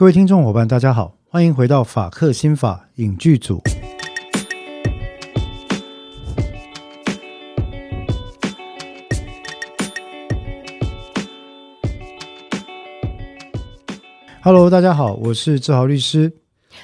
各位听众伙伴，大家好，欢迎回到法克新法影剧组。Hello，大家好，我是志豪律师。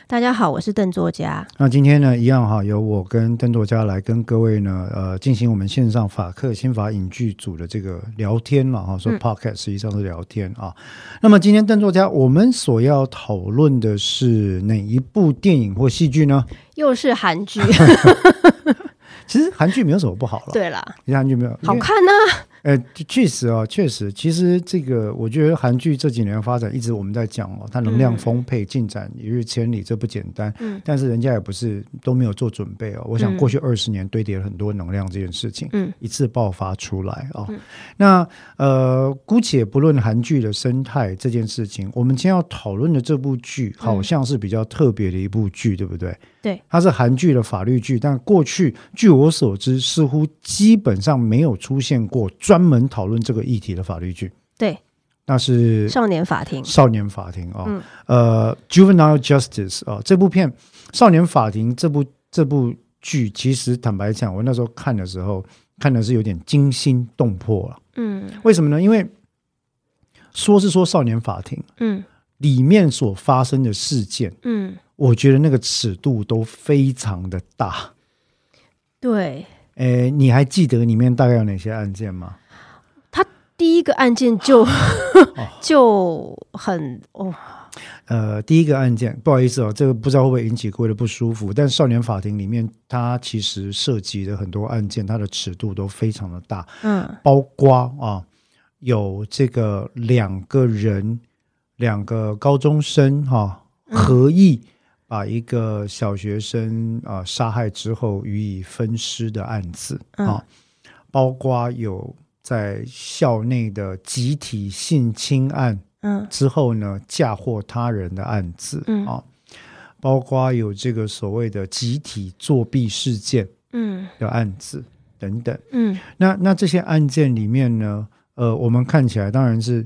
大家好，我是邓作家。那今天呢，一样哈，由我跟邓作家来跟各位呢，呃，进行我们线上法客新法影剧组的这个聊天了哈。说 podcast 实际上是聊天啊。那么今天邓作家，我们所要讨论的是哪一部电影或戏剧呢？又是韩剧。其实韩剧没有什么不好了。对啦，韩剧没有好看呢。呃，确实啊，确实，其实这个我觉得韩剧这几年发展一直我们在讲哦，它能量丰沛，进展一日千里，这不简单。嗯，但是人家也不是都没有做准备哦。我想过去二十年堆叠了很多能量这件事情，嗯，一次爆发出来啊。那呃，姑且不论韩剧的生态这件事情，我们今天要讨论的这部剧好像是比较特别的一部剧，对不对？对，它是韩剧的法律剧，但过去据我所知，似乎基本上没有出现过专。专门讨论这个议题的法律剧，对，那是少年法庭。少年法庭啊，呃，Juvenile Justice 啊，这部片《少年法庭》这部这部剧，其实坦白讲，我那时候看的时候，看的是有点惊心动魄了。嗯，为什么呢？因为说是说少年法庭，嗯，里面所发生的事件，嗯，我觉得那个尺度都非常的大。对，诶，你还记得里面大概有哪些案件吗？他第一个案件就 就很哦，呃，第一个案件不好意思哦，这个不知道会不会引起各位的不舒服。但少年法庭里面，它其实涉及的很多案件，它的尺度都非常的大，嗯，包括啊，有这个两个人，两个高中生哈合意把一个小学生啊杀害之后予以分尸的案子啊，包括有。在校内的集体性侵案，嗯，之后呢，嫁祸他人的案子，嗯。啊，包括有这个所谓的集体作弊事件，嗯。的案子等等，嗯，那那这些案件里面呢，呃，我们看起来当然是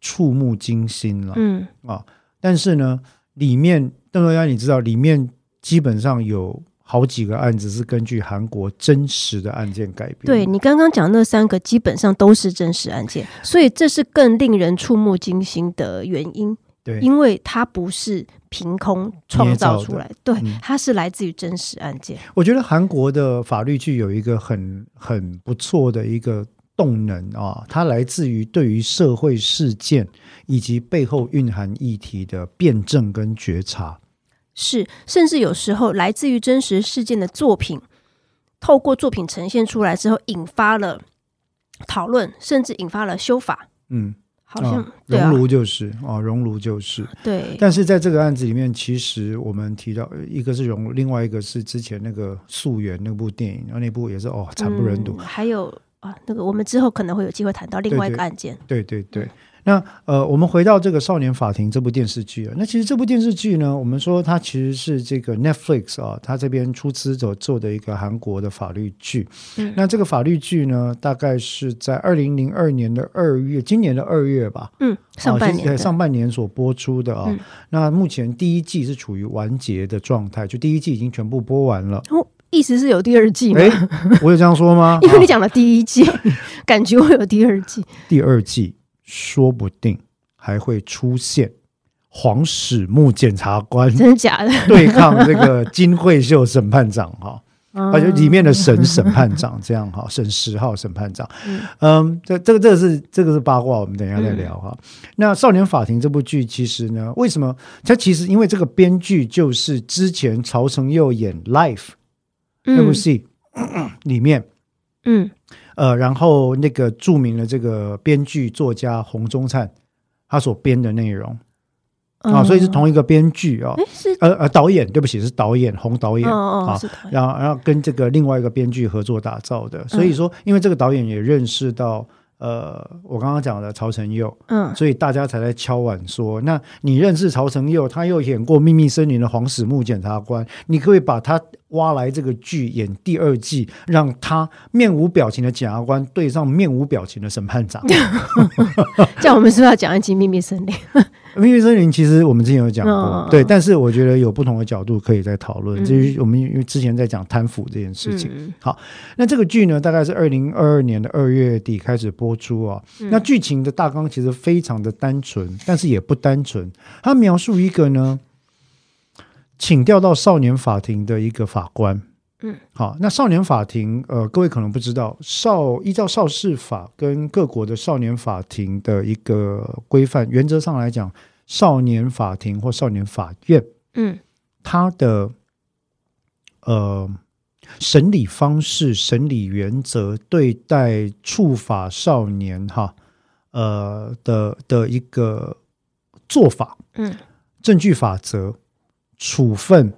触目惊心了，嗯。啊，但是呢，里面邓若安，你知道里面基本上有。好几个案子是根据韩国真实的案件改编。对你刚刚讲那三个，基本上都是真实案件，所以这是更令人触目惊心的原因。对，因为它不是凭空创造出来，对，它是来自于真实案件。我觉得韩国的法律剧有一个很很不错的一个动能啊，它来自于对于社会事件以及背后蕴含议题的辩证跟觉察。是，甚至有时候来自于真实事件的作品，透过作品呈现出来之后，引发了讨论，甚至引发了修法。嗯，好像熔炉就是啊，熔炉就是对。但是在这个案子里面，其实我们提到一个是熔炉，另外一个是之前那个溯源那部电影，然后那部也是哦惨不忍睹。还有啊，那个我们之后可能会有机会谈到另外一个案件。对对对。那呃，我们回到这个《少年法庭》这部电视剧啊，那其实这部电视剧呢，我们说它其实是这个 Netflix 啊，它这边出资者做的一个韩国的法律剧。嗯，那这个法律剧呢，大概是在二零零二年的二月，今年的二月吧。嗯，上半年上半年所播出的啊。那目前第一季是处于完结的状态，就第一季已经全部播完了。哦，意思是有第二季吗？我有这样说吗？因为你讲了第一季，感觉会有第二季。第二季。说不定还会出现黄始木检察官，真的假的？对抗这个金惠秀审判长哈，而且里面的沈审判长这样哈，沈十号审判长，嗯，这这个这个是这个是八卦，我们等一下再聊哈。那《少年法庭》这部剧其实呢，为什么它其实因为这个编剧就是之前曹承佑演《Life》那部戏里面，嗯。呃，然后那个著名的这个编剧作家洪忠灿，他所编的内容。啊，所以是同一个编剧啊，是呃呃导演，对不起，是导演洪导演。啊，然后然后跟这个另外一个编剧合作打造的，所以说，因为这个导演也认识到。呃，我刚刚讲的曹承佑，嗯，所以大家才在敲碗说，那你认识曹承佑，他又演过《秘密森林》的黄始木检察官，你可以把他挖来这个剧演第二季，让他面无表情的检察官对上面无表情的审判长。这样我们是不是要讲一集《秘密森林》？秘密森林其实我们之前有讲过，对，但是我觉得有不同的角度可以再讨论。至于我们因为之前在讲贪腐这件事情，好，那这个剧呢，大概是二零二二年的二月底开始播出啊。那剧情的大纲其实非常的单纯，但是也不单纯。它描述一个呢，请调到少年法庭的一个法官。嗯，好，那少年法庭，呃，各位可能不知道，少依照少事法跟各国的少年法庭的一个规范，原则上来讲，少年法庭或少年法院，嗯，他的呃审理方式、审理原则、对待处罚少年哈，呃的的一个做法，嗯，证据法则、处分。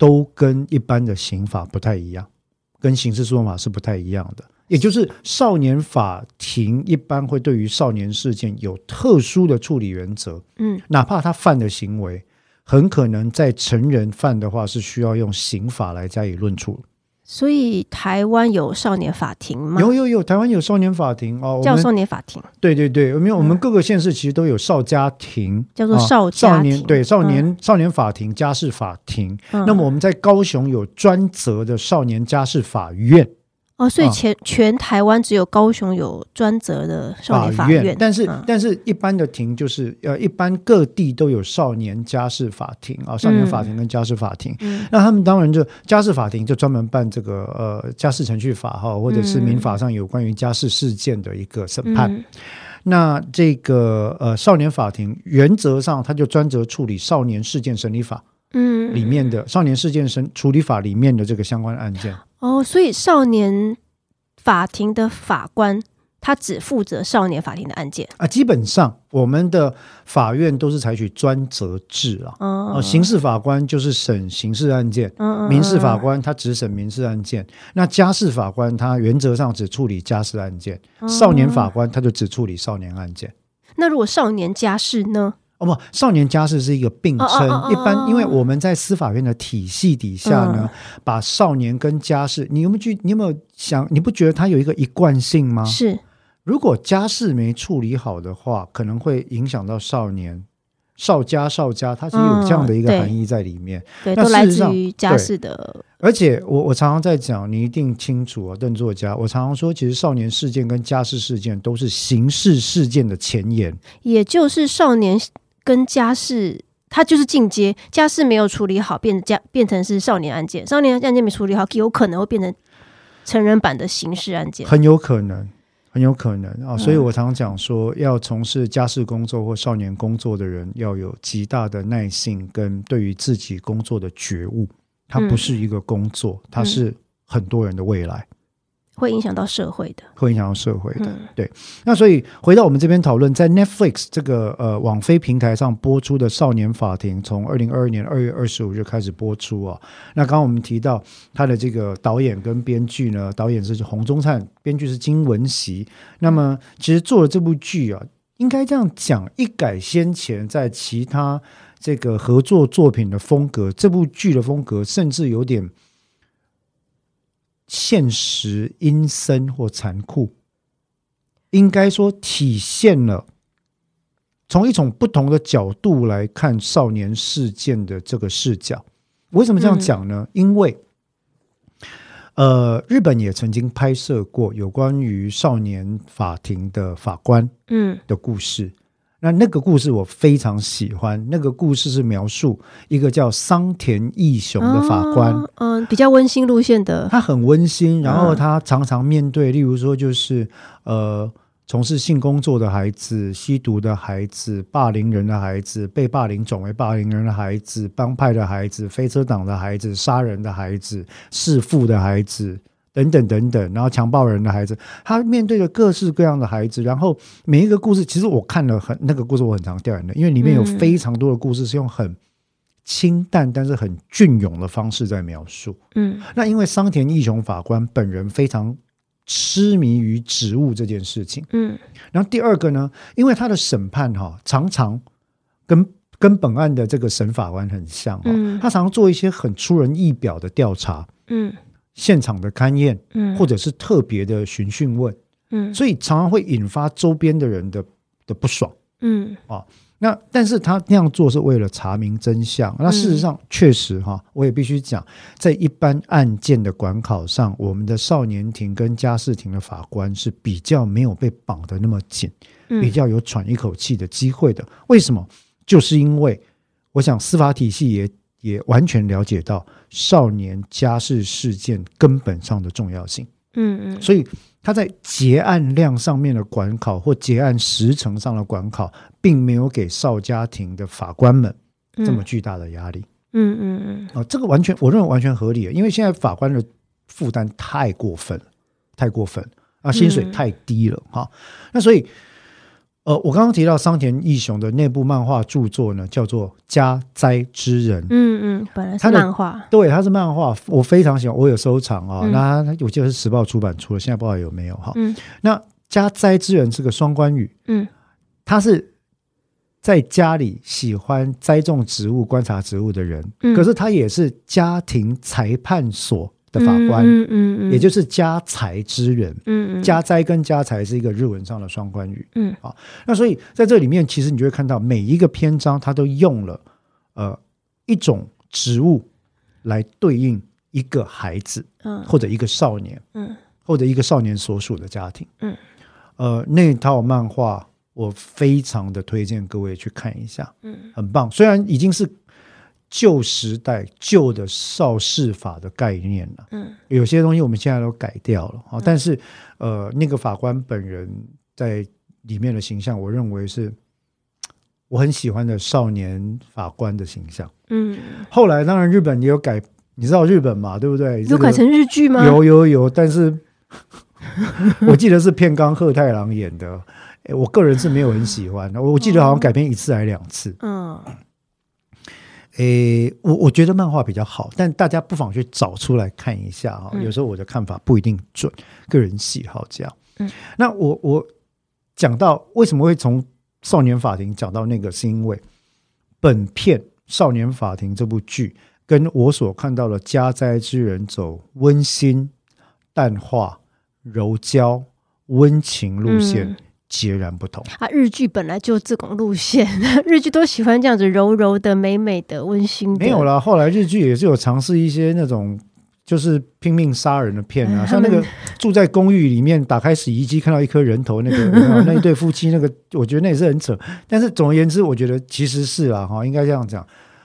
都跟一般的刑法不太一样，跟刑事诉讼法是不太一样的。也就是少年法庭一般会对于少年事件有特殊的处理原则，嗯，哪怕他犯的行为很可能在成人犯的话，是需要用刑法来加以论处。所以台湾有少年法庭吗？有有有，台湾有少年法庭哦，叫少年法庭。对对对，因为我们各个县市其实都有少家庭，叫做少少年对少年少年法庭、家事法庭。那么我们在高雄有专责的少年家事法院。哦，所以全全台湾只有高雄有专责的少年法院，但是但是一般的庭就是呃，一般各地都有少年家事法庭啊，少年法庭跟家事法庭。那他们当然就家事法庭就专门办这个呃家事程序法哈，或者是民法上有关于家事事件的一个审判。那这个呃少年法庭原则上他就专责处理少年事件审理法嗯里面的少年事件审处理法里面的这个相关案件。哦，所以少年法庭的法官他只负责少年法庭的案件啊。基本上，我们的法院都是采取专责制啊。哦，刑事法官就是审刑事案件，民事法官他只审民事案件。那家事法官他原则上只处理家事案件，少年法官他就只处理少年案件。那如果少年家事呢？哦不，少年家事是一个并称。一般因为我们在司法院的体系底下呢，把少年跟家事，你有没有去？你有没有想？你不觉得它有一个一贯性吗？是，如果家事没处理好的话，可能会影响到少年。少家少家，它是有这样的一个含义在里面。对，都来自于家事的。而且我我常常在讲，你一定清楚啊，邓作家。我常常说，其实少年事件跟家事事件都是刑事事件的前沿，也就是少年。跟家事，他就是进阶，家事没有处理好，变家变成是少年案件，少年案件没处理好，有可能会变成成人版的刑事案件，很有可能，很有可能啊！所以我常常讲说，要从事家事工作或少年工作的人，要有极大的耐性跟对于自己工作的觉悟，它不是一个工作，它是很多人的未来。会影响到社会的，会影响到社会的。对，那所以回到我们这边讨论，在 Netflix 这个呃网飞平台上播出的《少年法庭》，从二零二二年二月二十五日开始播出啊。那刚刚我们提到他的这个导演跟编剧呢，导演是洪宗灿，编剧是金文熙。那么其实做了这部剧啊，应该这样讲，一改先前在其他这个合作作品的风格，这部剧的风格甚至有点。现实阴森或残酷，应该说体现了从一种不同的角度来看少年事件的这个视角。为什么这样讲呢？因为，呃，日本也曾经拍摄过有关于少年法庭的法官嗯的故事。那那个故事我非常喜欢。那个故事是描述一个叫桑田义雄的法官，嗯，比较温馨路线的。他很温馨，然后他常常面对，例如说就是呃，从事性工作的孩子、吸毒的孩子、霸凌人的孩子、被霸凌转为霸凌人的孩子、帮派的孩子、飞车党的孩子、杀人的孩子、弑父的孩子。等等等等，然后强暴人的孩子，他面对着各式各样的孩子，然后每一个故事，其实我看了很那个故事，我很常掉眼泪，因为里面有非常多的故事是用很清淡但是很隽永的方式在描述。嗯，那因为桑田义雄法官本人非常痴迷于植物这件事情。嗯，然后第二个呢，因为他的审判哈常常跟跟本案的这个审法官很像哦，他常常做一些很出人意表的调查。嗯。现场的勘验，嗯，或者是特别的询讯问，嗯，所以常常会引发周边的人的的不爽，嗯啊，那但是他那样做是为了查明真相。那事实上确实哈，我也必须讲，在一般案件的管考上，我们的少年庭跟家事庭的法官是比较没有被绑得那么紧，比较有喘一口气的机会的。为什么？就是因为我想司法体系也也完全了解到少年家事事件根本上的重要性。嗯嗯，所以。他在结案量上面的管考或结案时程上的管考，并没有给少家庭的法官们这么巨大的压力。嗯嗯嗯。啊，这个完全我认为完全合理，因为现在法官的负担太过分了，太过分啊，薪水太低了哈。那所以。呃，我刚刚提到桑田义雄的那部漫画著作呢，叫做《家灾之人》。嗯嗯，本来是漫画，对，它是漫画，我非常喜欢，我有收藏啊。那我记得是时报出版出的，现在不知道有没有哈。嗯，那《家灾之人》是个双关语。嗯，他是在家里喜欢栽种植物、观察植物的人，可是他也是家庭裁判所。的法官，嗯嗯嗯，也就是家财之人，嗯嗯，家灾跟家财是一个日文上的双关语，嗯，好，那所以在这里面，其实你就会看到每一个篇章，它都用了呃一种植物来对应一个孩子，嗯，或者一个少年，嗯，或者一个少年所属的家庭，嗯，呃，那套漫画我非常的推荐各位去看一下，嗯，很棒，虽然已经是。旧时代旧的少事法的概念了，嗯，有些东西我们现在都改掉了啊。但是，呃，那个法官本人在里面的形象，我认为是我很喜欢的少年法官的形象。嗯，后来当然日本也有改，你知道日本嘛，对不对？有改成日剧吗？有有有，但是 我记得是片冈鹤太郎演的，我个人是没有很喜欢的。我记得好像改编一次还是两次。嗯。诶，我我觉得漫画比较好，但大家不妨去找出来看一下啊。有时候我的看法不一定准，个人喜好这样。嗯，那我我讲到为什么会从少年法庭讲到那个，是因为本片《少年法庭》这部剧跟我所看到的《家灾之人》走温馨、淡化、柔焦、温情路线。截然不同啊！日剧本来就这种路线，日剧都喜欢这样子柔柔的、美美的、温馨的。没有啦，后来日剧也是有尝试一些那种就是拼命杀人的片啊，像那个住在公寓里面，打开洗衣机看到一颗人头，那个 那一对夫妻，那个我觉得那也是很扯。但是总而言之，我觉得其实是啊，哈，应该这样讲，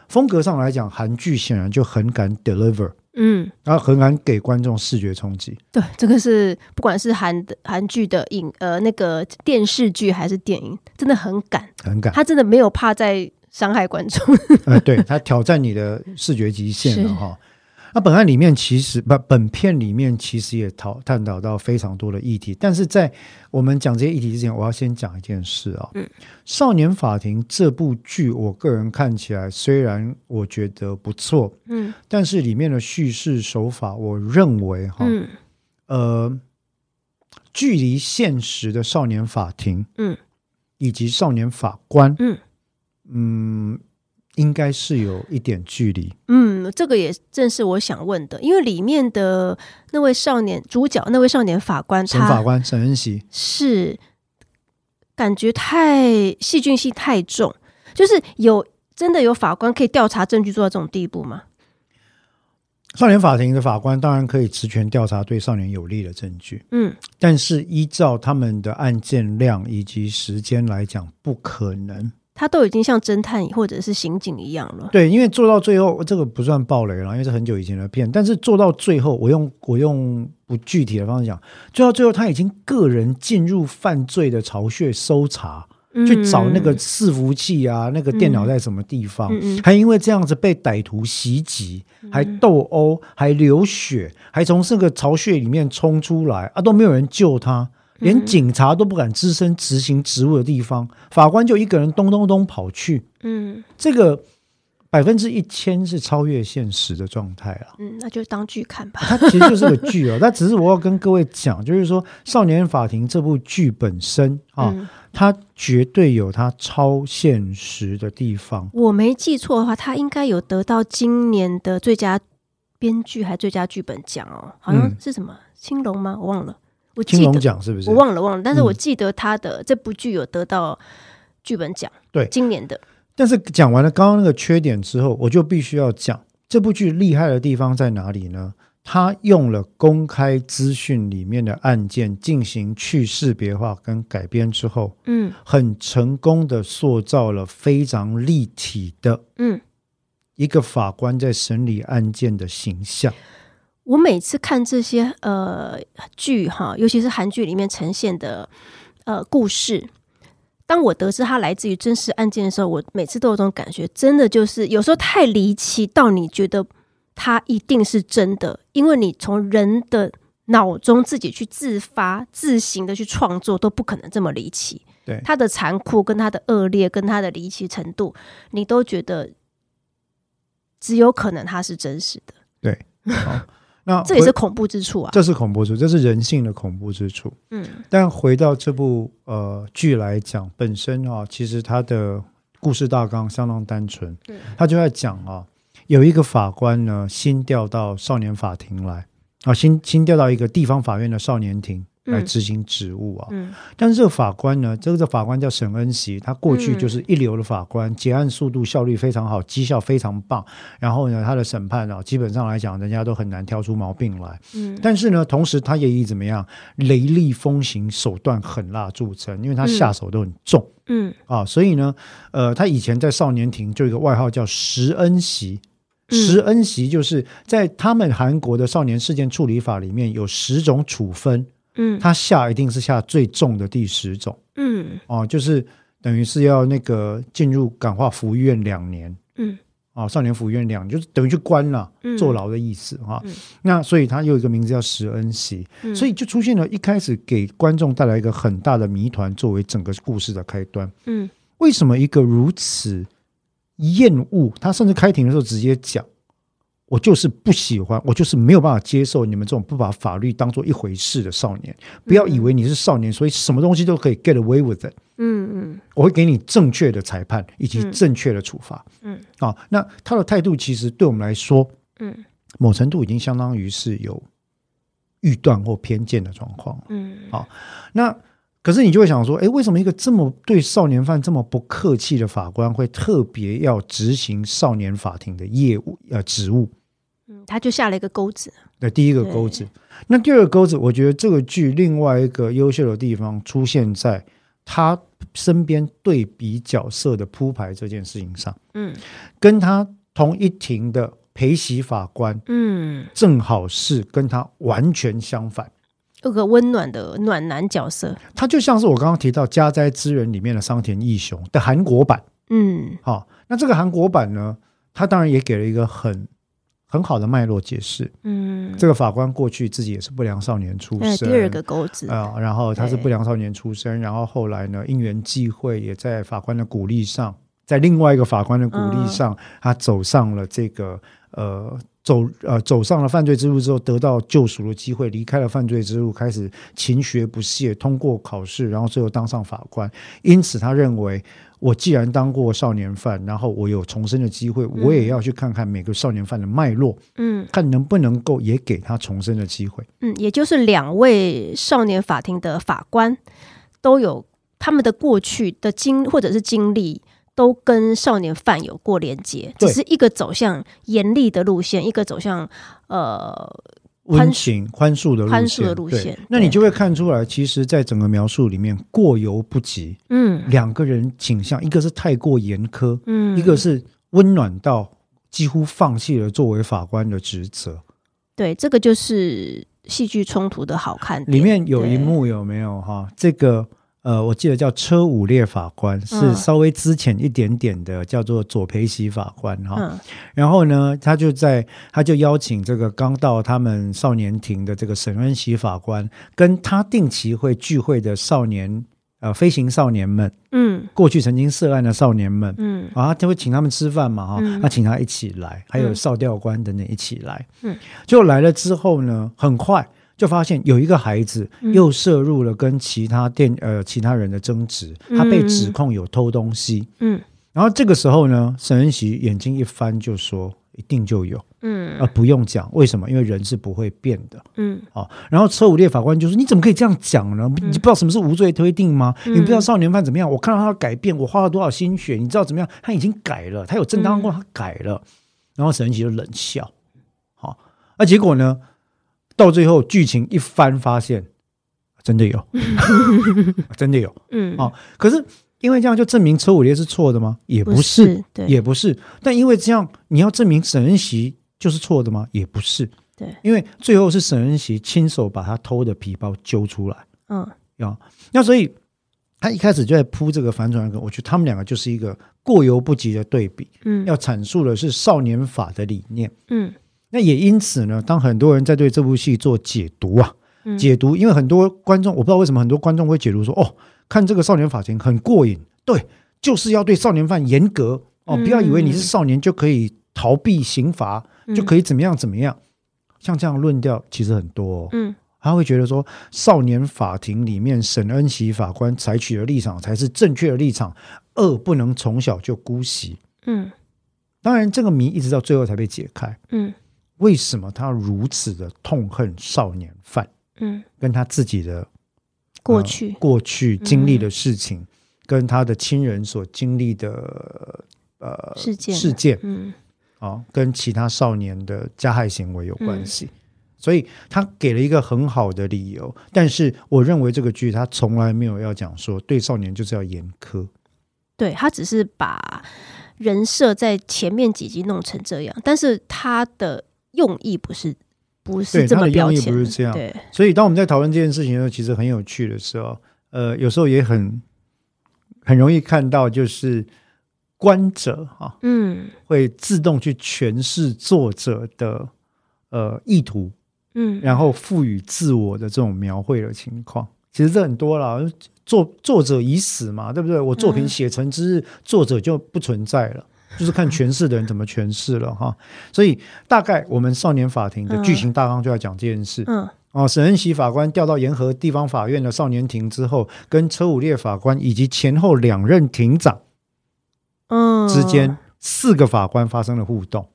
风格上来讲，韩剧显然就很敢 deliver。嗯，然后很敢给观众视觉冲击。对，这个是不管是韩的韩剧的影呃那个电视剧还是电影，真的很敢，很敢。他真的没有怕在伤害观众。呃，对他挑战你的视觉极限了哈。那本案里面其实不，本片里面其实也讨探讨到非常多的议题，但是在我们讲这些议题之前，我要先讲一件事啊。嗯，《少年法庭》这部剧，我个人看起来虽然我觉得不错，嗯，但是里面的叙事手法，我认为哈，呃，距离现实的少年法庭，嗯，以及少年法官，嗯嗯。应该是有一点距离。嗯，这个也正是我想问的，因为里面的那位少年主角，那位少年法官，沈法官沈恩熙是感觉太戏剧性太重，就是有真的有法官可以调查证据做到这种地步吗？少年法庭的法官当然可以职权调查对少年有利的证据，嗯，但是依照他们的案件量以及时间来讲，不可能。他都已经像侦探或者是刑警一样了。对，因为做到最后，这个不算暴雷了，因为是很久以前的片。但是做到最后，我用我用不具体的方式讲，做到最后，他已经个人进入犯罪的巢穴搜查，去找那个伺服器啊，那个电脑在什么地方，还因为这样子被歹徒袭击，还斗殴，还流血，还从这个巢穴里面冲出来啊，都没有人救他。连警察都不敢只身执行职务的地方，法官就一个人咚咚咚跑去。嗯，这个百分之一千是超越现实的状态啊。嗯，那就当剧看吧。它其实就是个剧哦，但只是我要跟各位讲，就是说《少年法庭》这部剧本身啊，它绝对有它超现实的地方。我没记错的话，它应该有得到今年的最佳编剧还最佳剧本奖哦，好像是什么青龙吗？我忘了。青龙奖是不是？我忘了忘了，但是我记得他的这部剧有得到剧本奖，对，今年的。但是讲完了刚刚那个缺点之后，我就必须要讲这部剧厉害的地方在哪里呢？他用了公开资讯里面的案件进行去识别化跟改编之后，嗯，很成功的塑造了非常立体的，嗯，一个法官在审理案件的形象。我每次看这些呃剧哈，尤其是韩剧里面呈现的呃故事，当我得知它来自于真实案件的时候，我每次都有种感觉，真的就是有时候太离奇到你觉得它一定是真的，因为你从人的脑中自己去自发、自行的去创作，都不可能这么离奇。对它的残酷、跟它的恶劣、跟它的离奇程度，你都觉得只有可能它是真实的。对，好。那这也是恐怖之处啊！这是恐怖之处，这是人性的恐怖之处。嗯，但回到这部呃剧来讲，本身啊，其实它的故事大纲相当单纯。嗯，他就在讲啊，有一个法官呢，新调到少年法庭来啊，新新调到一个地方法院的少年庭。来执行职务啊，但是这个法官呢，这个法官叫沈恩熙，他过去就是一流的法官，结案速度效率非常好，绩效非常棒。然后呢，他的审判啊，基本上来讲，人家都很难挑出毛病来。嗯，但是呢，同时他也以怎么样雷厉风行、手段狠辣著称，因为他下手都很重。嗯啊，所以呢，呃，他以前在少年庭就有一个外号叫石恩熙。石恩熙就是在他们韩国的少年事件处理法里面有十种处分。嗯，他下一定是下最重的第十种，嗯，哦，就是等于是要那个进入感化服务院两年，嗯，哦，少年服务院两年，就是等于去关了，坐牢的意思哈。那所以他有一个名字叫石恩熙，所以就出现了一开始给观众带来一个很大的谜团，作为整个故事的开端。嗯，为什么一个如此厌恶？他甚至开庭的时候直接讲。我就是不喜欢，我就是没有办法接受你们这种不把法律当做一回事的少年。不要以为你是少年，所以什么东西都可以 get away with it。嗯嗯，我会给你正确的裁判以及正确的处罚。嗯，啊，那他的态度其实对我们来说，嗯，某程度已经相当于是有预断或偏见的状况。嗯，好，那可是你就会想说，哎，为什么一个这么对少年犯这么不客气的法官会特别要执行少年法庭的业务呃职务？嗯，他就下了一个钩子。对，第一个钩子。那第二个钩子，我觉得这个剧另外一个优秀的地方出现在他身边对比角色的铺排这件事情上。嗯，跟他同一庭的陪席法官，嗯，正好是跟他完全相反，有个温暖的暖男角色。他就像是我刚刚提到《家灾之人》里面的桑田义雄的韩国版。嗯，好，那这个韩国版呢，他当然也给了一个很。很好的脉络解释，嗯，这个法官过去自己也是不良少年出身，第二个钩子啊，然后他是不良少年出身，然后后来呢，因缘际会，也在法官的鼓励上，在另外一个法官的鼓励上，他走上了这个呃走呃走上了犯罪之路之后，得到救赎的机会，离开了犯罪之路，开始勤学不懈，通过考试，然后最后当上法官。因此，他认为。我既然当过少年犯，然后我有重生的机会，我也要去看看每个少年犯的脉络，嗯，看能不能够也给他重生的机会。嗯，也就是两位少年法庭的法官都有他们的过去的经或者是经历，都跟少年犯有过连接，只是一个走向严厉的路线，一个走向呃。温情宽恕的宽恕的路线，那你就会看出来，其实，在整个描述里面过犹不及。嗯，两个人倾向，一个是太过严苛，嗯，一个是温暖到几乎放弃了作为法官的职责。对，这个就是戏剧冲突的好看。里面有一幕有没有哈？这个。呃，我记得叫车武烈法官，是稍微之前一点点的，叫做左培喜法官哈。然后呢，他就在他就邀请这个刚到他们少年庭的这个沈恩喜法官，跟他定期会聚会的少年呃飞行少年们，嗯，过去曾经涉案的少年们，嗯，啊，就会请他们吃饭嘛哈，他请他一起来，还有少调官等等一起来，嗯，就来了之后呢，很快。就发现有一个孩子又涉入了跟其他店呃其他人的争执，他被指控有偷东西。嗯，然后这个时候呢，沈恩喜眼睛一翻就说：“一定就有。”嗯，啊，不用讲，为什么？因为人是不会变的，嗯，啊，然后车武烈法官就说：“你怎么可以这样讲呢？你不知道什么是无罪推定吗？你不知道少年犯怎么样？我看到他的改变，我花了多少心血，你知道怎么样？他已经改了，他有正当过，他改了。”然后沈恩喜就冷笑，好，那结果呢？到最后剧情一翻，发现真的有，真的有，嗯，啊，可是。因为这样就证明车五烈是错的吗？也不是，也不是。但因为这样，你要证明沈恩熙就是错的吗？也不是。对，因为最后是沈恩熙亲手把他偷的皮包揪出来。嗯，啊，那所以他一开始就在铺这个反转梗，我觉得他们两个就是一个过犹不及的对比。嗯，要阐述的是少年法的理念。嗯，那也因此呢，当很多人在对这部戏做解读啊，解读，因为很多观众，我不知道为什么很多观众会解读说，哦。看这个少年法庭很过瘾，对，就是要对少年犯严格哦，不要以为你是少年就可以逃避刑罚，就可以怎么样怎么样。像这样论调其实很多，嗯，他会觉得说少年法庭里面沈恩熙法官采取的立场才是正确的立场，恶不能从小就姑息。嗯，当然这个谜一直到最后才被解开。嗯，为什么他如此的痛恨少年犯？嗯，跟他自己的。过去过去经历的事情，跟他的亲人所经历的呃事件事件，嗯，啊，跟其他少年的加害行为有关系，所以他给了一个很好的理由。但是我认为这个剧他从来没有要讲说对少年就是要严苛，对他只是把人设在前面几集弄成这样，但是他的用意不是。不是这么标签，不是这样。对，所以当我们在讨论这件事情的时候，其实很有趣的时候，呃，有时候也很很容易看到，就是观者哈，嗯，会自动去诠释作者的呃意图，嗯，然后赋予自我的这种描绘的情况，其实这很多了。作作者已死嘛，对不对？我作品写成之日，作者就不存在了。就是看诠释的人怎么诠释了哈，所以大概我们少年法庭的剧情大纲就要讲这件事。嗯，哦，沈恩熙法官调到沿河地方法院的少年庭之后，跟车武烈法官以及前后两任庭长，嗯，之间四个法官发生了互动。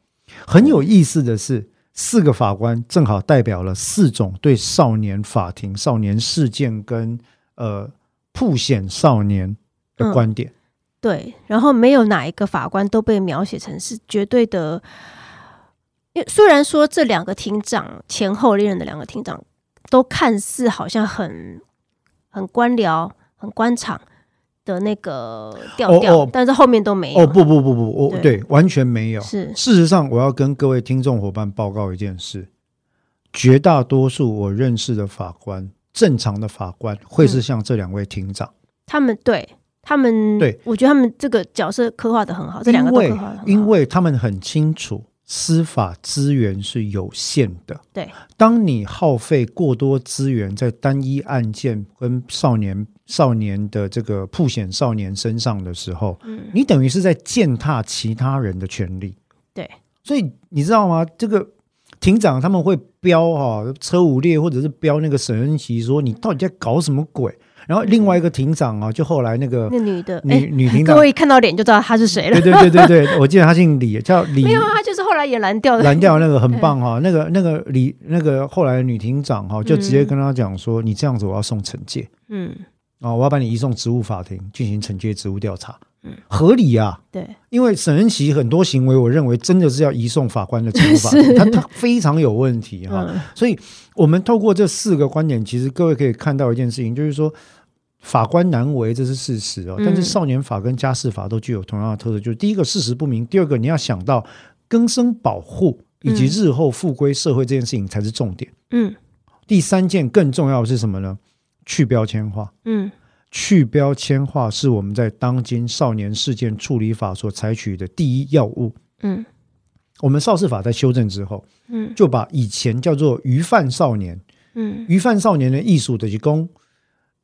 很有意思的是，四个法官正好代表了四种对少年法庭、少年事件跟呃曝显少年的观点。对，然后没有哪一个法官都被描写成是绝对的，因为虽然说这两个庭长前后历任的两个庭长都看似好像很很官僚、很官场的那个调调，但是后面都没有。哦，不不不不，我对完全没有。是事实上，我要跟各位听众伙伴报告一件事：绝大多数我认识的法官，正常的法官会是像这两位庭长，他们对。他们对，我觉得他们这个角色刻画的很好，这两个都刻画的很好，因为他们很清楚司法资源是有限的。对，当你耗费过多资源在单一案件跟少年少年的这个曝险少年身上的时候，嗯，你等于是在践踏其他人的权利。对，所以你知道吗？这个庭长他们会标哈车五列，或者是标那个沈恩琪，说你到底在搞什么鬼？然后另外一个庭长啊，就后来那个那女的女女庭长，各位看到脸就知道她是谁了。对对对对对，我记得她姓李，叫李。没有，她就是后来也蓝调的。蓝调那个很棒哈，那个那个李那个后来女庭长哈，就直接跟他讲说：“你这样子，我要送惩戒。”嗯，哦，我要把你移送职务法庭进行惩戒职务调查。嗯，合理啊。对，因为沈恩琪很多行为，我认为真的是要移送法官的职务法庭，他他非常有问题哈。所以，我们透过这四个观点，其实各位可以看到一件事情，就是说。法官难为，这是事实哦。但是少年法跟家事法都具有同样的特色，就是第一个事实不明，第二个你要想到更生保护以及日后复归社会这件事情才是重点。嗯，第三件更重要的是什么呢？去标签化。嗯，去标签化是我们在当今少年事件处理法所采取的第一要务。嗯，我们少事法在修正之后，嗯，就把以前叫做鱼贩少年，嗯，鱼贩少年的艺术的提供。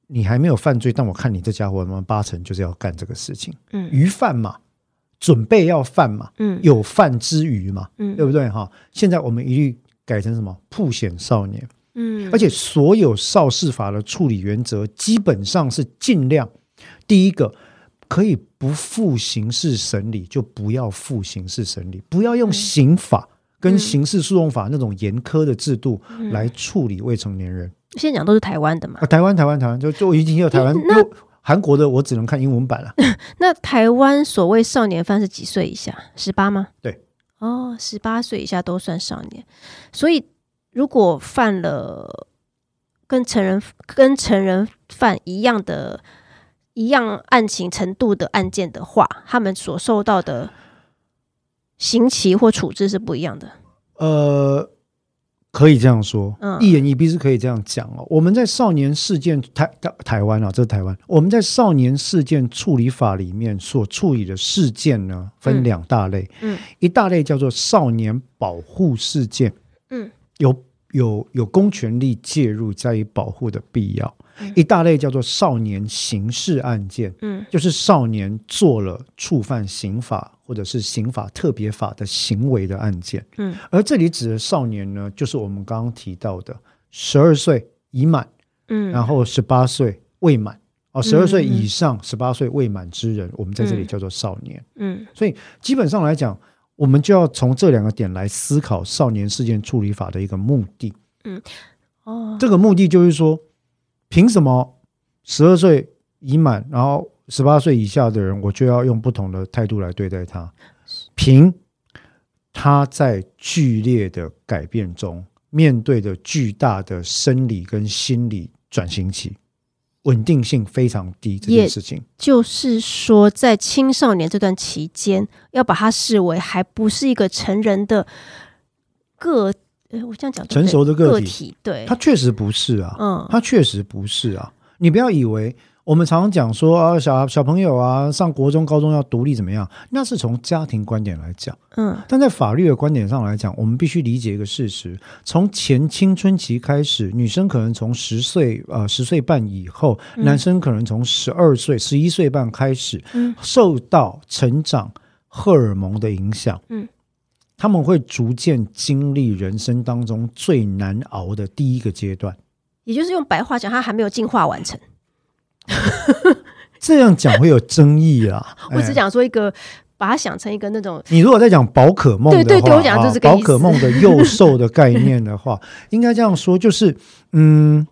你还没有犯罪，但我看你这家伙，他妈八成就是要干这个事情。嗯，鱼犯嘛，准备要犯嘛，嗯，有犯之余嘛，嗯，对不对哈？现在我们一律改成什么？曝险少年，嗯，而且所有少事法的处理原则基本上是尽量，第一个可以不负刑事审理，就不要负刑事审理，不要用刑法。跟刑事诉讼法那种严苛的制度来处理未成年人。现在讲都是台湾的嘛？啊，台湾，台湾，台湾，就就已经有台湾。那韩国的我只能看英文版了。那台湾所谓少年犯是几岁以下？十八吗？对。哦，十八岁以下都算少年。所以如果犯了跟成人跟成人犯一样的、一样案情程度的案件的话，他们所受到的刑期或处置是不一样的。呃。可以这样说，一言一蔽是可以这样讲哦。我们在少年事件台台湾啊，这是台湾。我们在少年事件处理法里面所处理的事件呢，分两大类。嗯，一大类叫做少年保护事件。嗯，有有有公权力介入加以保护的必要。一大类叫做少年刑事案件，嗯，就是少年做了触犯刑法或者是刑法特别法的行为的案件，嗯，而这里指的少年呢，就是我们刚刚提到的十二岁已满，嗯，然后十八岁未满，哦，十二岁以上十八岁未满之人，我们在这里叫做少年，嗯，所以基本上来讲，我们就要从这两个点来思考少年事件处理法的一个目的，嗯，哦，这个目的就是说。凭什么十二岁已满，然后十八岁以下的人，我就要用不同的态度来对待他？凭他在剧烈的改变中，面对的巨大的生理跟心理转型期，稳定性非常低。这件事情就是说，在青少年这段期间，要把它视为还不是一个成人的个。哎，我这样讲，成熟的个体，对，他确实不是啊，嗯，他确实不是啊。你不要以为我们常常讲说啊，小小朋友啊，上国中、高中要独立怎么样？那是从家庭观点来讲，嗯，但在法律的观点上来讲，我们必须理解一个事实：从前青春期开始，女生可能从十岁呃十岁半以后，男生可能从十二岁、十一岁半开始，嗯，受到成长荷尔蒙的影响，嗯。他们会逐渐经历人生当中最难熬的第一个阶段，也就是用白话讲，他还没有进化完成。这样讲会有争议啊！我只讲说一个，把它想成一个那种……你如果在讲宝可梦，对对对，我讲就是宝可梦的幼兽的概念的话，应该这样说，就是嗯，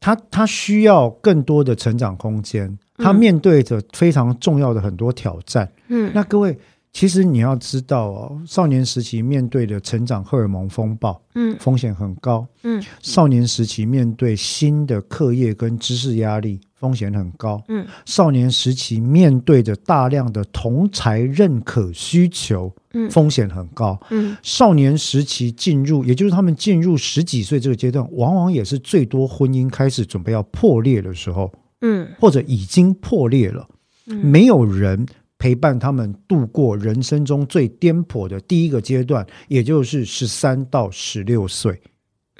他他需要更多的成长空间，他面对着非常重要的很多挑战。嗯，那各位。其实你要知道哦，少年时期面对的成长荷尔蒙风暴，嗯，风险很高，嗯，少年时期面对新的课业跟知识压力，风险很高，嗯，少年时期面对着大量的同才认可需求，嗯，风险很高，嗯，少年时期进入，也就是他们进入十几岁这个阶段，往往也是最多婚姻开始准备要破裂的时候，嗯，或者已经破裂了，没有人。陪伴他们度过人生中最颠簸的第一个阶段，也就是十三到十六岁。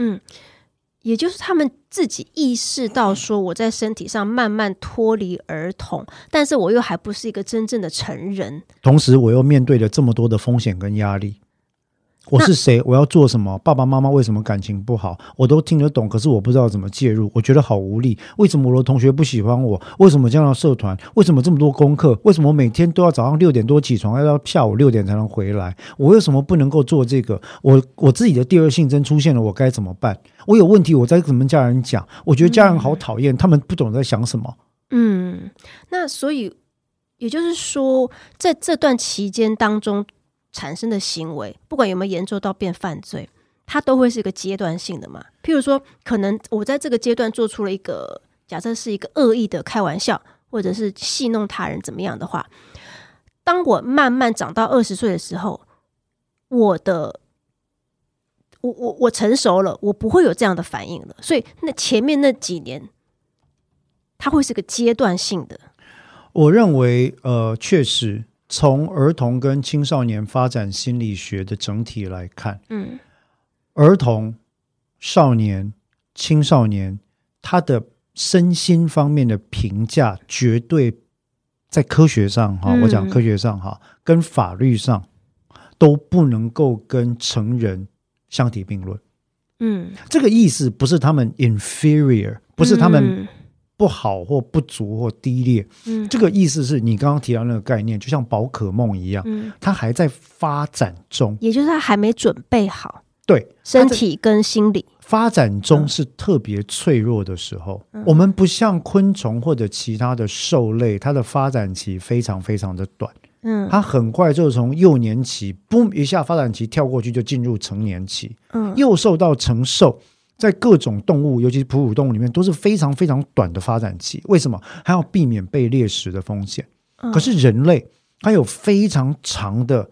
嗯，也就是他们自己意识到说，我在身体上慢慢脱离儿童，但是我又还不是一个真正的成人，同时我又面对了这么多的风险跟压力。我是谁？我要做什么？爸爸妈妈为什么感情不好？我都听得懂，可是我不知道怎么介入。我觉得好无力。为什么我的同学不喜欢我？为什么这样的社团？为什么这么多功课？为什么每天都要早上六点多起床，要到下午六点才能回来？我为什么不能够做这个？我我自己的第二性征出现了，我该怎么办？我有问题，我在怎么家人讲？我觉得家人好讨厌，他们不懂在想什么。嗯，那所以也就是说，在这段期间当中。产生的行为，不管有没有严重到变犯罪，它都会是一个阶段性的嘛。譬如说，可能我在这个阶段做出了一个假设是一个恶意的开玩笑，或者是戏弄他人怎么样的话，当我慢慢长到二十岁的时候，我的我我我成熟了，我不会有这样的反应了。所以那前面那几年，它会是个阶段性的。我认为，呃，确实。从儿童跟青少年发展心理学的整体来看，嗯，儿童、少年、青少年，他的身心方面的评价，绝对在科学上哈，我讲科学上哈，跟法律上都不能够跟成人相提并论。嗯，这个意思不是他们 inferior，不是他们不好或不足或低劣。嗯，这个意思是你刚刚提到那个概念，就像宝可梦一样，嗯，它还在发展中，也就是它还没准备好。对，身体跟心理发展中是特别脆弱的时候。我们不像昆虫或者其他的兽类，它的发展期非常非常的短。嗯，它很快就从幼年期，嘣一下发展期跳过去就进入成年期。嗯，幼兽到成兽，在各种动物，尤其是哺乳动物里面，都是非常非常短的发展期。为什么？还要避免被猎食的风险。可是人类，它有非常长的。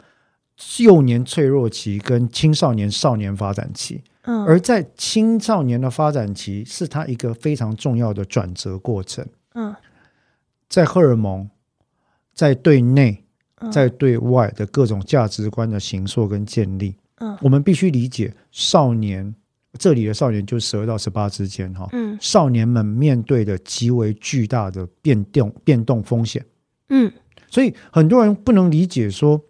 幼年脆弱期跟青少年少年发展期，嗯，而在青少年的发展期是它一个非常重要的转折过程，嗯，在荷尔蒙在对内在对外的各种价值观的形塑跟建立，嗯，我们必须理解少年这里的少年就十二到十八之间哈，嗯，少年们面对的极为巨大的变动变动风险，嗯，所以很多人不能理解说。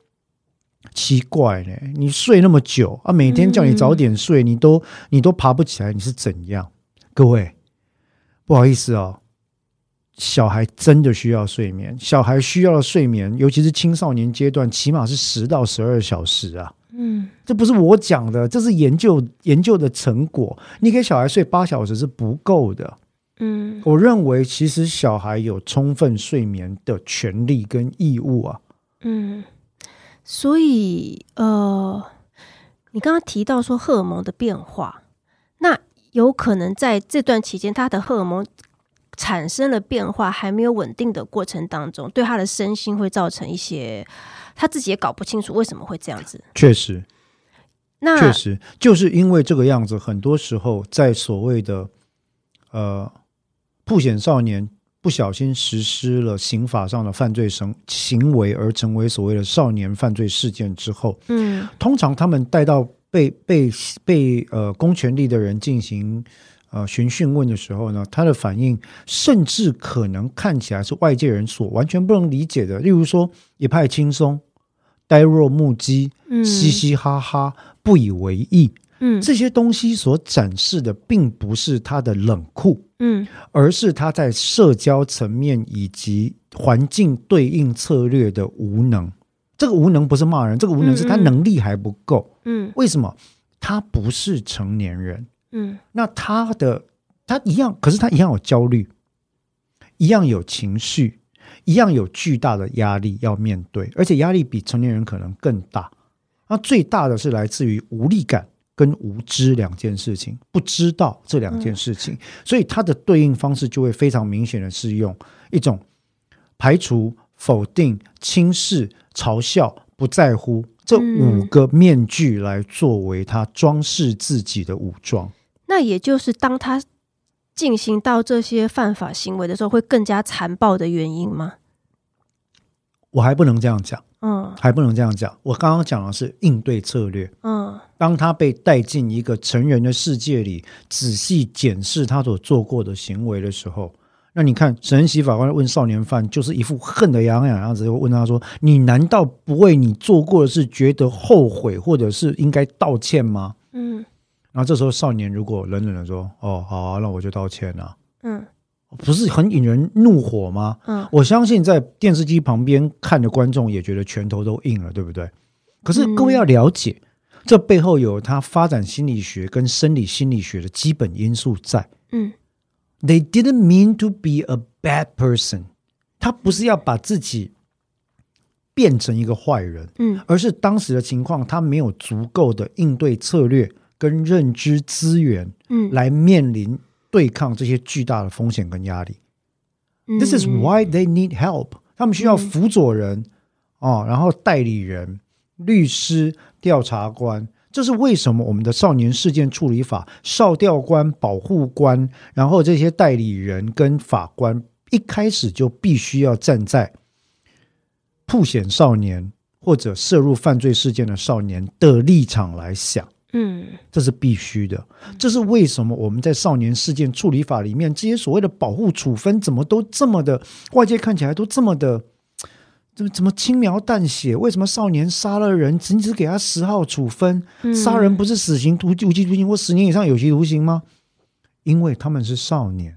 奇怪呢，你睡那么久啊，每天叫你早点睡，你都你都爬不起来，你是怎样？各位，不好意思哦，小孩真的需要睡眠，小孩需要的睡眠，尤其是青少年阶段，起码是十到十二小时啊。嗯，这不是我讲的，这是研究研究的成果。你给小孩睡八小时是不够的。嗯，我认为其实小孩有充分睡眠的权利跟义务啊。嗯。所以，呃，你刚刚提到说荷尔蒙的变化，那有可能在这段期间，他的荷尔蒙产生了变化，还没有稳定的过程当中，对他的身心会造成一些，他自己也搞不清楚为什么会这样子。确实，那确实就是因为这个样子，很多时候在所谓的呃，不显少年。不小心实施了刑法上的犯罪行行为，而成为所谓的少年犯罪事件之后，嗯，通常他们带到被被被呃公权力的人进行呃询讯问的时候呢，他的反应甚至可能看起来是外界人所完全不能理解的，例如说一派轻松、呆若木鸡、嘻嘻哈哈、不以为意。嗯，这些东西所展示的并不是他的冷酷，嗯，而是他在社交层面以及环境对应策略的无能。这个无能不是骂人，这个无能是他能力还不够。嗯，为什么？他不是成年人。嗯，那他的他一样，可是他一样有焦虑，一样有情绪，一样有巨大的压力要面对，而且压力比成年人可能更大。那最大的是来自于无力感。跟无知两件事情，不知道这两件事情，所以它的对应方式就会非常明显的是用一种排除、否定、轻视、嘲笑、不在乎这五个面具来作为他装饰自己的武装。那也就是当他进行到这些犯法行为的时候，会更加残暴的原因吗？我还不能这样讲。嗯，还不能这样讲。我刚刚讲的是应对策略。嗯，当他被带进一个成人的世界里，仔细检视他所做过的行为的时候，那你看，神人法官问少年犯，就是一副恨得牙痒痒样子，就问他说：“你难道不为你做过的事觉得后悔，或者是应该道歉吗？”嗯，然后这时候少年如果冷冷的说：“哦，好啊，那我就道歉了。”嗯。不是很引人怒火吗？嗯，我相信在电视机旁边看的观众也觉得拳头都硬了，对不对？可是各位要了解，这背后有他发展心理学跟生理心理学的基本因素在。嗯，They didn't mean to be a bad person，他不是要把自己变成一个坏人，嗯，而是当时的情况，他没有足够的应对策略跟认知资源，嗯，来面临。对抗这些巨大的风险跟压力，This is why they need help。他们需要辅佐人哦，然后代理人、律师、调查官。这是为什么我们的少年事件处理法、少调官、保护官，然后这些代理人跟法官一开始就必须要站在破险少年或者涉入犯罪事件的少年的立场来想。嗯，这是必须的。这是为什么我们在少年事件处理法里面，这些所谓的保护处分，怎么都这么的，外界看起来都这么的，怎么怎么轻描淡写？为什么少年杀了人，仅只给他十号处分？杀人不是死刑、徒无期徒刑或十年以上有期徒刑吗？因为他们是少年，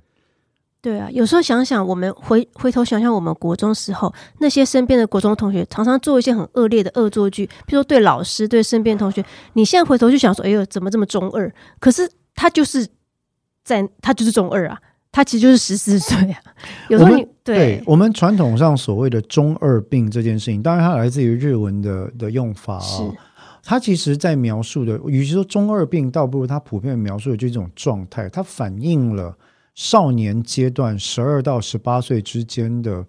对啊，有时候想想，我们回回头想想，我们国中时候那些身边的国中同学，常常做一些很恶劣的恶作剧，比如说对老师、对身边同学。你现在回头就想说，哎呦，怎么这么中二？可是他就是在，他就是中二啊，他其实就是十四岁啊。有时候你对我们传统上所谓的中二病这件事情，当然它来自于日文的的用法啊。它其实在描述的，与其说中二病，倒不如它普遍描述的就这种状态，它反映了。少年阶段，十二到十八岁之间的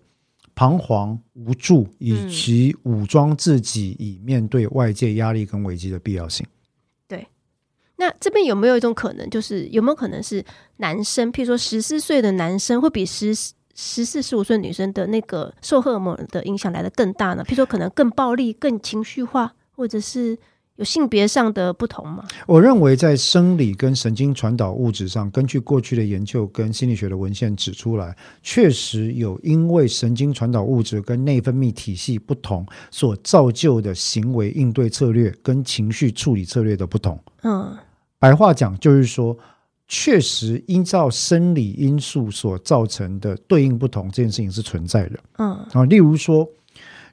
彷徨无助，以及武装自己以面对外界压力跟危机的必要性。对，那这边有没有一种可能，就是有没有可能是男生，譬如说十四岁的男生，会比十十四十五岁女生的那个受荷尔蒙的影响来的更大呢？譬如说，可能更暴力、更情绪化，或者是？有性别上的不同吗？我认为在生理跟神经传导物质上，根据过去的研究跟心理学的文献指出来，确实有因为神经传导物质跟内分泌体系不同所造就的行为应对策略跟情绪处理策略的不同。嗯，白话讲就是说，确实依照生理因素所造成的对应不同，这件事情是存在的。嗯，啊，例如说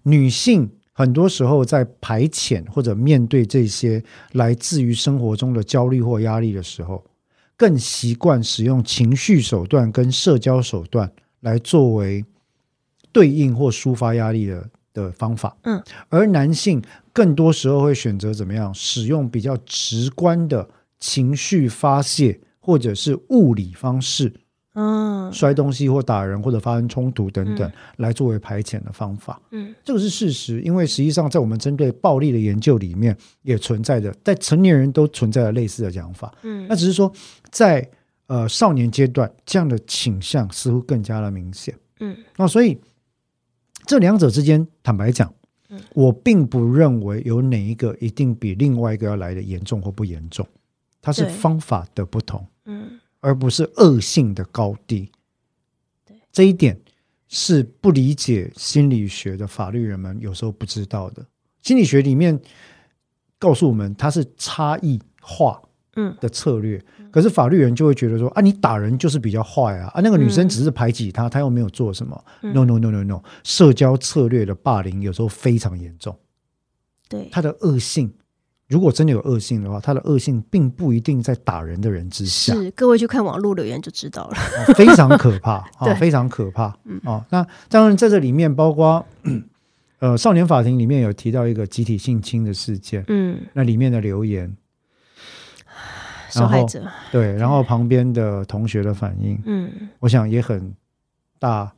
女性。很多时候，在排遣或者面对这些来自于生活中的焦虑或压力的时候，更习惯使用情绪手段跟社交手段来作为对应或抒发压力的的方法。嗯，而男性更多时候会选择怎么样使用比较直观的情绪发泄或者是物理方式。嗯，摔东西或打人或者发生冲突等等，来作为排遣的方法。嗯，这个是事实，因为实际上在我们针对暴力的研究里面，也存在着在成年人都存在着类似的讲法。嗯，那只是说在呃少年阶段，这样的倾向似乎更加的明显。嗯，那所以这两者之间，坦白讲，我并不认为有哪一个一定比另外一个要来的严重或不严重，它是方法的不同。嗯。而不是恶性的高低，对这一点是不理解心理学的法律人们有时候不知道的。心理学里面告诉我们，它是差异化嗯的策略，可是法律人就会觉得说啊，你打人就是比较坏啊啊，那个女生只是排挤他，他又没有做什么。No no no no no，社交策略的霸凌有时候非常严重，对他的恶性。如果真的有恶性的话，他的恶性并不一定在打人的人之下。是，各位去看网络留言就知道了，非常可怕啊，非常可怕 啊。那当然在这里面，包括呃，少年法庭里面有提到一个集体性侵的事件，嗯，那里面的留言，受害者对，然后旁边的同学的反应，嗯，我想也很大。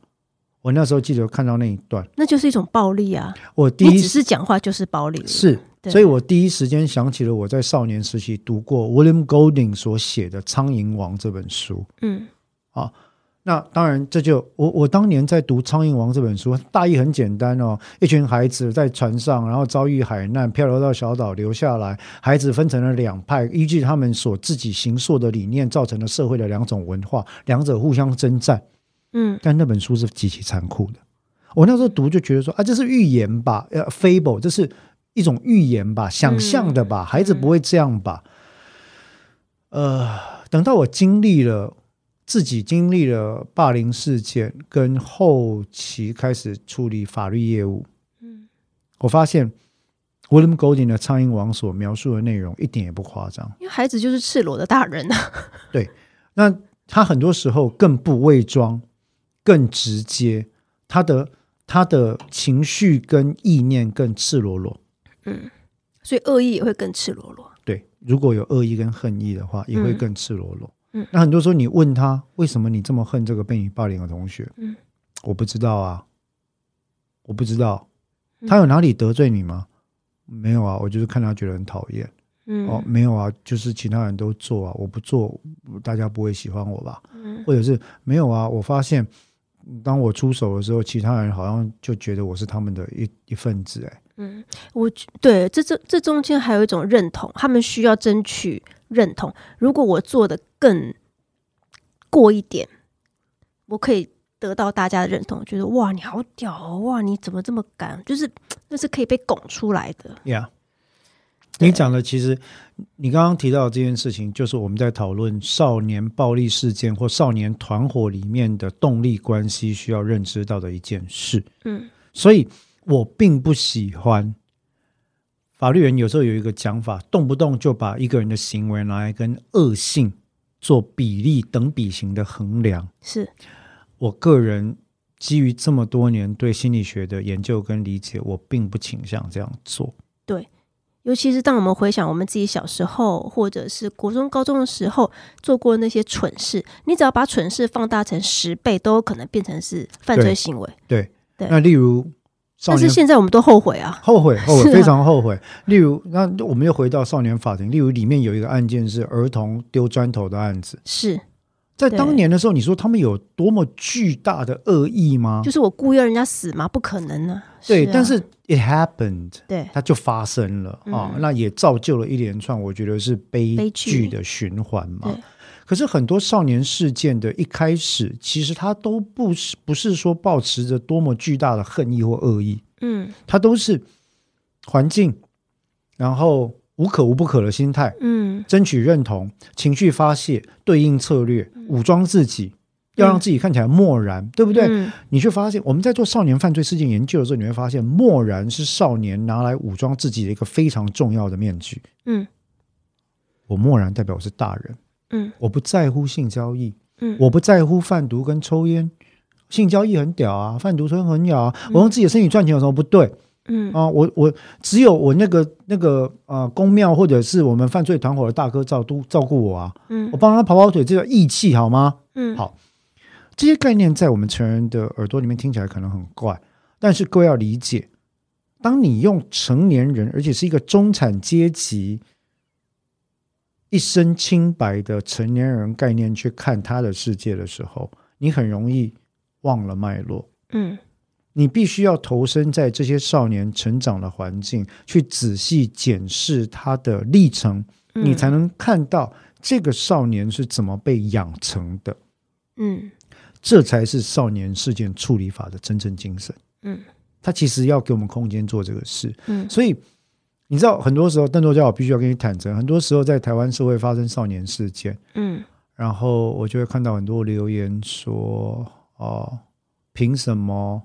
我那时候记得看到那一段，那就是一种暴力啊！我第一只是讲话就是暴力，是，所以我第一时间想起了我在少年时期读过 William Golding 所写的《苍蝇王》这本书。嗯，啊，那当然这就我我当年在读《苍蝇王》这本书，大意很简单哦，一群孩子在船上，然后遭遇海难，漂流到小岛留下来，孩子分成了两派，依据他们所自己行塑的理念，造成了社会的两种文化，两者互相征战。嗯，但那本书是极其残酷的。我那时候读就觉得说啊，这是预言吧，呃，fable，这是一种预言吧，想象的吧，孩子不会这样吧。呃，等到我经历了自己经历了霸凌事件，跟后期开始处理法律业务，嗯，我发现 William Golding 的《苍蝇王》所描述的内容一点也不夸张，因为孩子就是赤裸的大人啊。对，那他很多时候更不伪装。更直接，他的他的情绪跟意念更赤裸裸，嗯，所以恶意也会更赤裸裸。对，如果有恶意跟恨意的话，也会更赤裸裸。嗯，那很多时候你问他为什么你这么恨这个被你霸凌的同学，嗯，我不知道啊，我不知道，他有哪里得罪你吗？没有啊，我就是看他觉得很讨厌。嗯，哦，没有啊，就是其他人都做啊，我不做，大家不会喜欢我吧？嗯，或者是没有啊，我发现。当我出手的时候，其他人好像就觉得我是他们的一一份子。哎，嗯，我对这这这中间还有一种认同，他们需要争取认同。如果我做的更过一点，我可以得到大家的认同，觉得哇，你好屌哦，哇，你怎么这么敢？就是那是可以被拱出来的。Yeah，你讲的其实，你刚刚提到这件事情，就是我们在讨论少年暴力事件或少年团伙里面的动力关系需要认知到的一件事。嗯，所以我并不喜欢法律人有时候有一个讲法，动不动就把一个人的行为拿来跟恶性做比例等比型的衡量。是我个人基于这么多年对心理学的研究跟理解，我并不倾向这样做。对。尤其是当我们回想我们自己小时候，或者是国中、高中的时候做过那些蠢事，你只要把蠢事放大成十倍，都有可能变成是犯罪行为。对对。那例如，但是现在我们都后悔啊，后悔，后悔，非常后悔。例如，那我们又回到少年法庭。例如，里面有一个案件是儿童丢砖头的案子，是。在当年的时候，你说他们有多么巨大的恶意吗？就是我故意让人家死吗？不可能呢。对，但是 it happened，对，它就发生了啊，那也造就了一连串我觉得是悲剧的循环嘛。可是很多少年事件的一开始，其实他都不是不是说保持着多么巨大的恨意或恶意，嗯，他都是环境，然后。无可无不可的心态，嗯，争取认同，情绪发泄，对应策略，武装自己，要让自己看起来漠然，对不对？你却发现，我们在做少年犯罪事件研究的时候，你会发现，漠然是少年拿来武装自己的一个非常重要的面具。嗯，我漠然代表我是大人，嗯，我不在乎性交易，嗯，我不在乎贩毒跟抽烟，性交易很屌啊，贩毒抽烟很屌啊，我用自己的身体赚钱有什么不对？嗯。啊，我我只有我那个那个呃公庙或者是我们犯罪团伙的大哥照都照顾我啊，嗯，我帮他跑跑腿，这叫义气好吗？嗯，好，这些概念在我们成人的耳朵里面听起来可能很怪，但是各位要理解，当你用成年人而且是一个中产阶级一身清白的成年人概念去看他的世界的时候，你很容易忘了脉络。嗯。你必须要投身在这些少年成长的环境，去仔细检视他的历程，你才能看到这个少年是怎么被养成的。嗯，这才是少年事件处理法的真正精神。嗯，他其实要给我们空间做这个事。嗯，所以你知道，很多时候邓作家，我必须要跟你坦诚，很多时候在台湾社会发生少年事件，嗯，然后我就会看到很多留言说：“哦，凭什么？”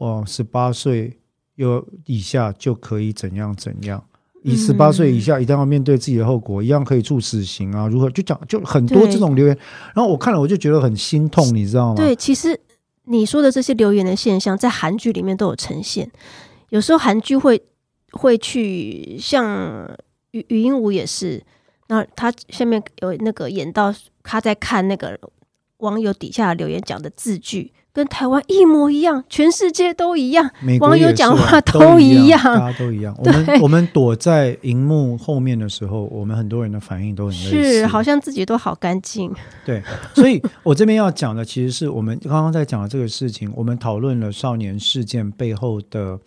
哦，十八岁有以下就可以怎样怎样？以十八岁以下一定要面对自己的后果，一样可以处死刑啊？如何？就讲就很多这种留言，然后我看了我就觉得很心痛，你知道吗？对，其实你说的这些留言的现象，在韩剧里面都有呈现。有时候韩剧会会去像语语音舞也是，那他下面有那个演到他在看那个网友底下留言讲的字句。跟台湾一模一样，全世界都一样，网友讲话都一样，大家都一样。我们我们躲在荧幕后面的时候，我们很多人的反应都很类似，是好像自己都好干净。对，所以我这边要讲的，其实是我们刚刚在讲的这个事情，我们讨论了少年事件背后的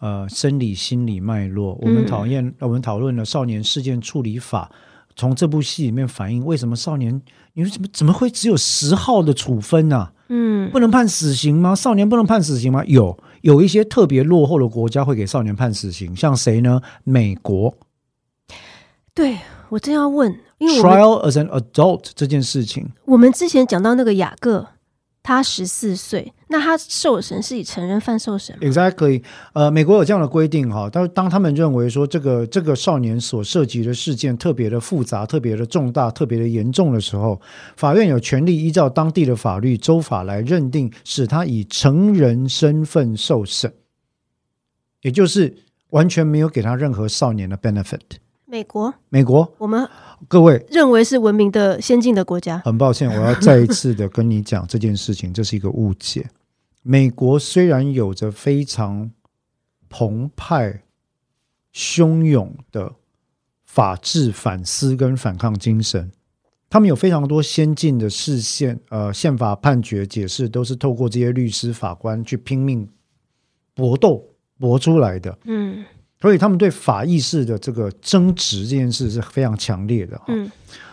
呃生理心理脉络，我们讨厌我们讨论了少年事件处理法，从这部戏里面反映为什么少年，你说怎么怎么会只有十号的处分呢？嗯，不能判死刑吗？少年不能判死刑吗？有有一些特别落后的国家会给少年判死刑，像谁呢？美国。对我正要问，因为 trial as an adult 这件事情，我们之前讲到那个雅各。他十四岁，那他受审是以成人犯受审？Exactly，呃，美国有这样的规定哈。当当他们认为说这个这个少年所涉及的事件特别的复杂、特别的重大、特别的严重的时候，法院有权利依照当地的法律州法来认定，使他以成人身份受审，也就是完全没有给他任何少年的 benefit。美国，美国，我们。各位认为是文明的先进的国家，很抱歉，我要再一次的跟你讲 这件事情，这是一个误解。美国虽然有着非常澎湃、汹涌的法治反思跟反抗精神，他们有非常多先进的视线，呃，宪法判决解释都是透过这些律师法官去拼命搏斗搏出来的。嗯。所以他们对法意识的这个争执这件事是非常强烈的哈，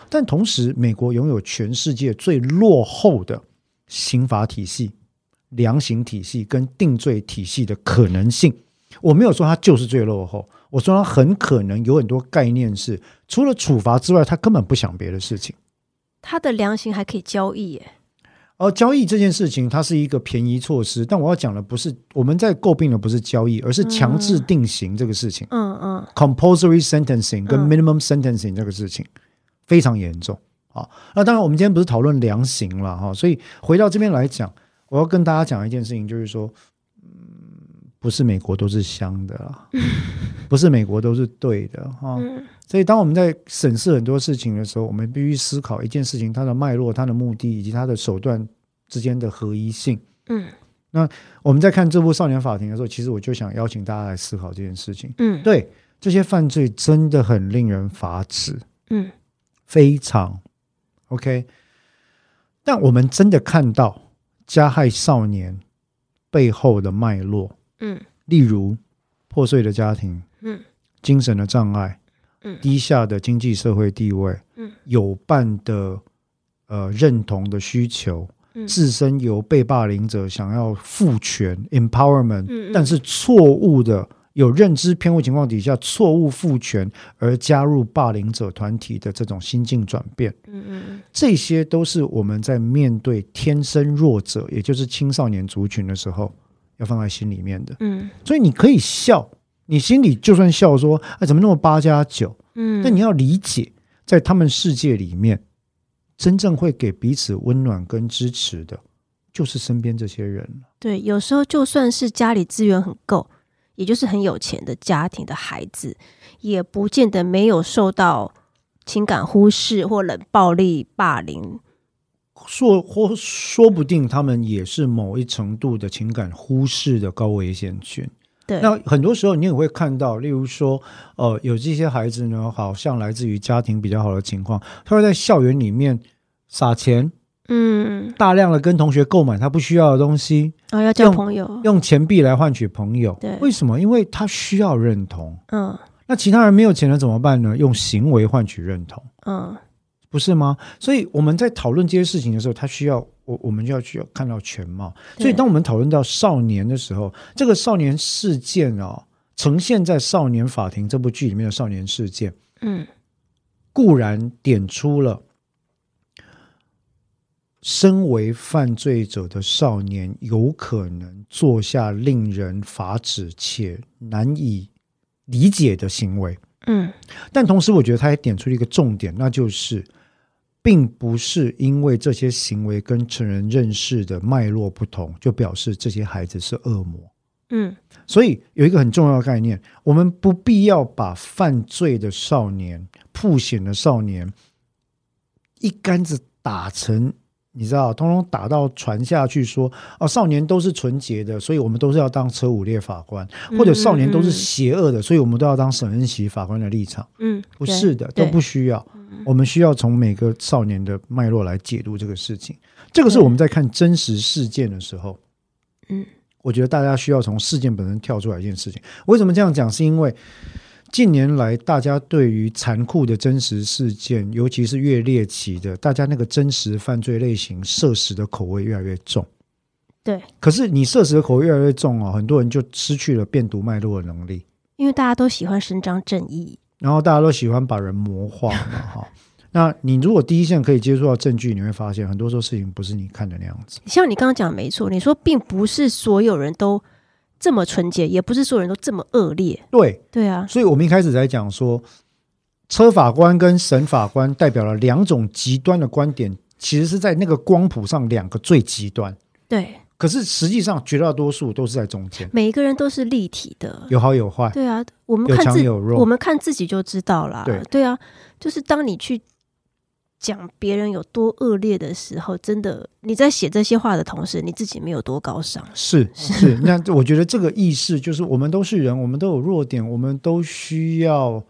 但同时，美国拥有全世界最落后的刑法体系、量刑体系跟定罪体系的可能性。我没有说它就是最落后，我说它很可能有很多概念是除了处罚之外，他根本不想别的事情。他的量刑还可以交易耶。而交易这件事情，它是一个便宜措施。但我要讲的不是我们在诟病的不是交易，而是强制定刑这个事情。嗯嗯，compulsory sentencing 跟 minimum sentencing 这个事情非常严重。啊，那当然我们今天不是讨论量刑了哈，所以回到这边来讲，我要跟大家讲一件事情，就是说，嗯，不是美国都是香的啦，不是美国都是对的哈。所以，当我们在审视很多事情的时候，我们必须思考一件事情：它的脉络、它的目的以及它的手段之间的合一性。嗯，那我们在看这部《少年法庭》的时候，其实我就想邀请大家来思考这件事情。嗯，对，这些犯罪真的很令人发指。嗯，非常 OK。但我们真的看到加害少年背后的脉络。嗯，例如破碎的家庭。嗯，精神的障碍。低下的经济社会地位，嗯，有伴的呃认同的需求，自身由被霸凌者想要赋权 empowerment，但是错误的有认知偏误情况底下错误赋权而加入霸凌者团体的这种心境转变，嗯嗯。这些都是我们在面对天生弱者，也就是青少年族群的时候要放在心里面的，嗯，所以你可以笑。你心里就算笑说，哎，怎么那么八加九？嗯，但你要理解，在他们世界里面，真正会给彼此温暖跟支持的，就是身边这些人对，有时候就算是家里资源很够，也就是很有钱的家庭的孩子，也不见得没有受到情感忽视或冷暴力霸凌。说或说不定他们也是某一程度的情感忽视的高危险群。那很多时候，你也会看到，例如说，呃，有这些孩子呢，好像来自于家庭比较好的情况，他会在校园里面撒钱，嗯，大量的跟同学购买他不需要的东西，哦，要交朋友，用钱币来换取朋友，对，为什么？因为他需要认同，嗯，那其他人没有钱了怎么办呢？用行为换取认同，嗯。不是吗？所以我们在讨论这些事情的时候，他需要我，我们就要去看到全貌。所以，当我们讨论到少年的时候，这个少年事件哦，呈现在《少年法庭》这部剧里面的少年事件，嗯，固然点出了身为犯罪者的少年有可能做下令人发指且难以理解的行为，嗯，但同时，我觉得他也点出了一个重点，那就是。并不是因为这些行为跟成人认识的脉络不同，就表示这些孩子是恶魔。嗯，所以有一个很重要的概念，我们不必要把犯罪的少年、破险的少年一竿子打成。你知道，通通打到传下去说哦，少年都是纯洁的，所以我们都是要当车五列法官，或者少年都是邪恶的，所以我们都要当沈恩熙法官的立场。嗯，不是的，都不需要。我们需要从每个少年的脉络来解读这个事情。这个是我们在看真实事件的时候，嗯，我觉得大家需要从事件本身跳出来一件事情。为什么这样讲？是因为。近年来，大家对于残酷的真实事件，尤其是越猎奇的，大家那个真实犯罪类型涉食的口味越来越重。对，可是你摄食的口味越来越重哦，很多人就失去了辨读脉络的能力。因为大家都喜欢伸张正义，然后大家都喜欢把人魔化嘛，哈。那你如果第一线可以接触到证据，你会发现很多时候事情不是你看的那样子。像你刚刚讲没错，你说并不是所有人都。这么纯洁，也不是所有人都这么恶劣。对，对啊。所以我们一开始在讲说，车法官跟审法官代表了两种极端的观点，其实是在那个光谱上两个最极端。对。可是实际上，绝大多数都是在中间。每一个人都是立体的，有好有坏。对啊，我们看自我们看自己就知道了。对，对啊，就是当你去。讲别人有多恶劣的时候，真的你在写这些话的同时，你自己没有多高尚。是是，那我觉得这个意识就是，我们都是人，我们都有弱点，我们都需要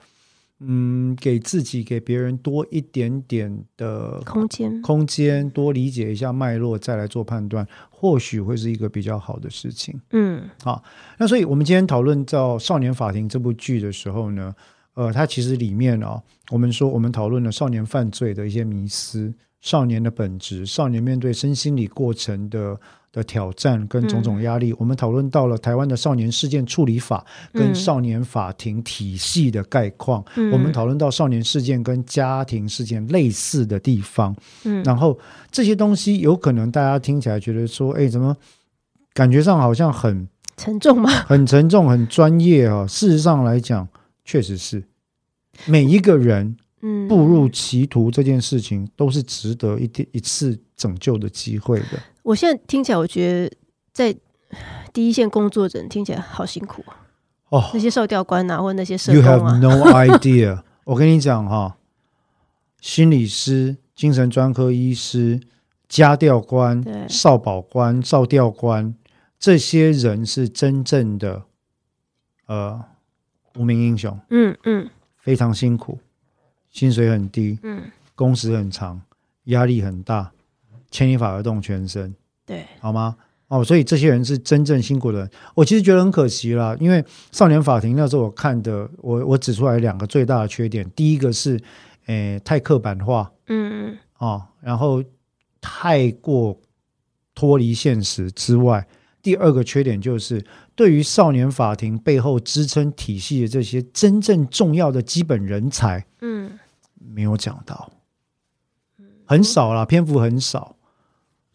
嗯，给自己给别人多一点点的空间，空间多理解一下脉络，再来做判断，或许会是一个比较好的事情。嗯，好，那所以我们今天讨论到《少年法庭》这部剧的时候呢？呃，它其实里面哦，我们说我们讨论了少年犯罪的一些迷思，少年的本质，少年面对身心理过程的的的挑战跟种种压力，我们讨论到了台湾的少年事件处理法跟少年法庭体系的概况，我们讨论到少年事件跟家庭事件类似的地方，嗯，然后这些东西有可能大家听起来觉得说，哎，怎么感觉上好像很沉重吗？很沉重，很专业啊。事实上来讲，确实是每一个人。步入歧途这件事情都是值得一一次拯救的机会的。我现在听起来，我觉得在第一线工作者听起来好辛苦哦。那些受调官啊，或者那些社工啊。You have no idea。我跟你讲哈，心理师、精神专科医师、家调官、少保官、少调官，这些人是真正的呃无名英雄。嗯嗯，非常辛苦。薪水很低，嗯，工时很长，压力很大，牵一发而动全身，对，好吗？哦，所以这些人是真正辛苦的人。我其实觉得很可惜啦，因为少年法庭那时候我看的，我我指出来两个最大的缺点，第一个是，诶，太刻板化，嗯嗯，哦，然后太过脱离现实之外，第二个缺点就是。对于少年法庭背后支撑体系的这些真正重要的基本人才，嗯，没有讲到，很少啦，篇幅很少。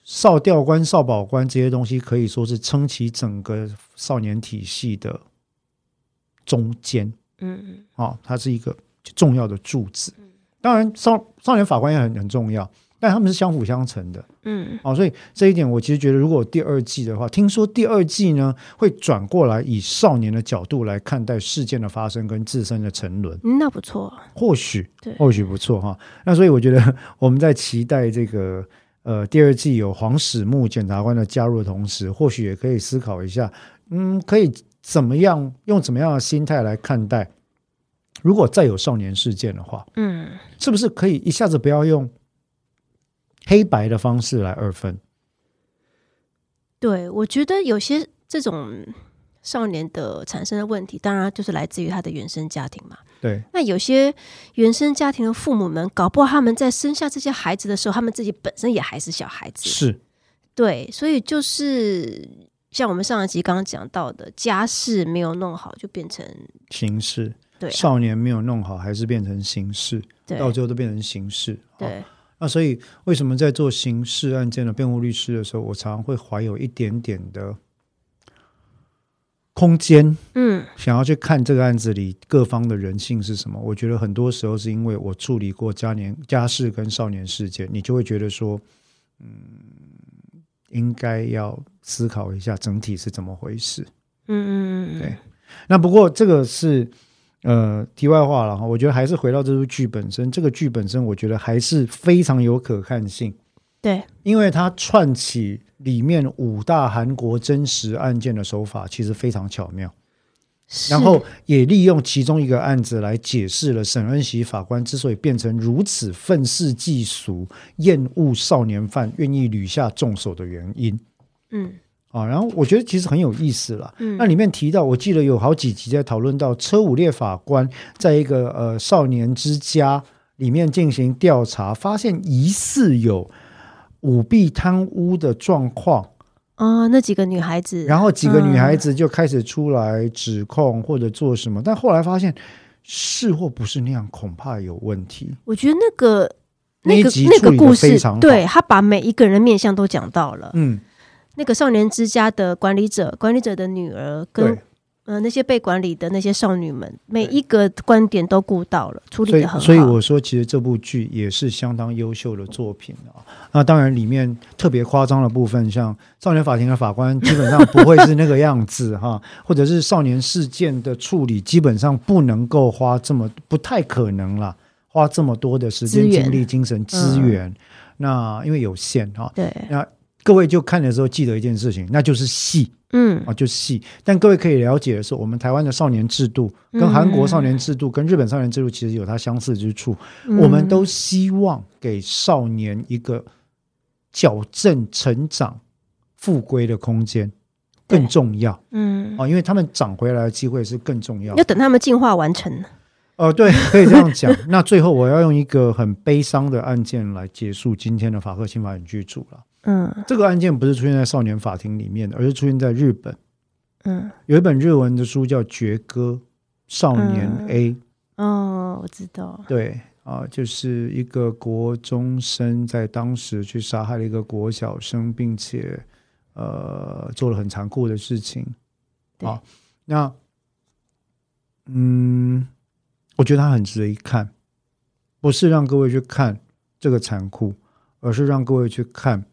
少调官、少保官这些东西可以说是撑起整个少年体系的中间，嗯嗯，哦，它是一个重要的柱子。当然，少少年法官也很很重要。但他们是相辅相成的，嗯，哦，所以这一点我其实觉得，如果第二季的话，听说第二季呢会转过来以少年的角度来看待事件的发生跟自身的沉沦，那不错，或许，或许不错哈。那所以我觉得 我们在期待这个呃第二季有黄始木检察官的加入的同时，或许也可以思考一下，嗯，可以怎么样用怎么样的心态来看待，如果再有少年事件的话，嗯，是不是可以一下子不要用？黑白的方式来二分，对我觉得有些这种少年的产生的问题，当然就是来自于他的原生家庭嘛。对，那有些原生家庭的父母们，搞不好他们在生下这些孩子的时候，他们自己本身也还是小孩子。是，对，所以就是像我们上一集刚刚讲到的，家事没有弄好，就变成形式；对，少年没有弄好，还是变成形式。到最后都变成形式。对。那所以，为什么在做刑事案件的辩护律师的时候，我常常会怀有一点点的空间，嗯，想要去看这个案子里各方的人性是什么？我觉得很多时候是因为我处理过家年家事跟少年事件，你就会觉得说，嗯，应该要思考一下整体是怎么回事。嗯嗯嗯，对。那不过这个是。呃，题外话了哈，我觉得还是回到这部剧本身。这个剧本身，我觉得还是非常有可看性。对，因为它串起里面五大韩国真实案件的手法，其实非常巧妙。然后也利用其中一个案子来解释了沈恩熙法官之所以变成如此愤世嫉俗、厌恶少年犯、愿意屡下重手的原因。嗯。啊，然后我觉得其实很有意思了。嗯，那里面提到，我记得有好几集在讨论到车武烈法官在一个呃少年之家里面进行调查，发现疑似有舞弊贪污的状况。啊，那几个女孩子，然后几个女孩子就开始出来指控或者做什么，但后来发现是或不是那样，恐怕有问题。我觉得那个那个那个故事，对他把每一个人面相都讲到了。嗯。那个少年之家的管理者，管理者的女儿跟呃那些被管理的那些少女们，每一个观点都顾到了，处理的很好。所以我说，其实这部剧也是相当优秀的作品啊。那当然，里面特别夸张的部分，像少年法庭的法官基本上不会是那个样子哈，或者是少年事件的处理，基本上不能够花这么不太可能了，花这么多的时间、精力、精神资源。那因为有限哈，对那。各位就看的时候记得一件事情，那就是戏，嗯啊，就是戏。但各位可以了解的是，我们台湾的少年制度跟韩国少年制度、跟日本少年制度其实有它相似之处。我们都希望给少年一个矫正、成长、复归的空间更重要，嗯啊，因为他们长回来的机会是更重要。要等他们进化完成。哦，对，可以这样讲。那最后我要用一个很悲伤的案件来结束今天的法克新法影剧组了。嗯，这个案件不是出现在少年法庭里面的，而是出现在日本。嗯，有一本日文的书叫《绝歌少年 A》。哦，我知道。对啊，就是一个国中生在当时去杀害了一个国小生，并且呃做了很残酷的事情。啊，那嗯，我觉得他很值得一看，不是让各位去看这个残酷，而是让各位去看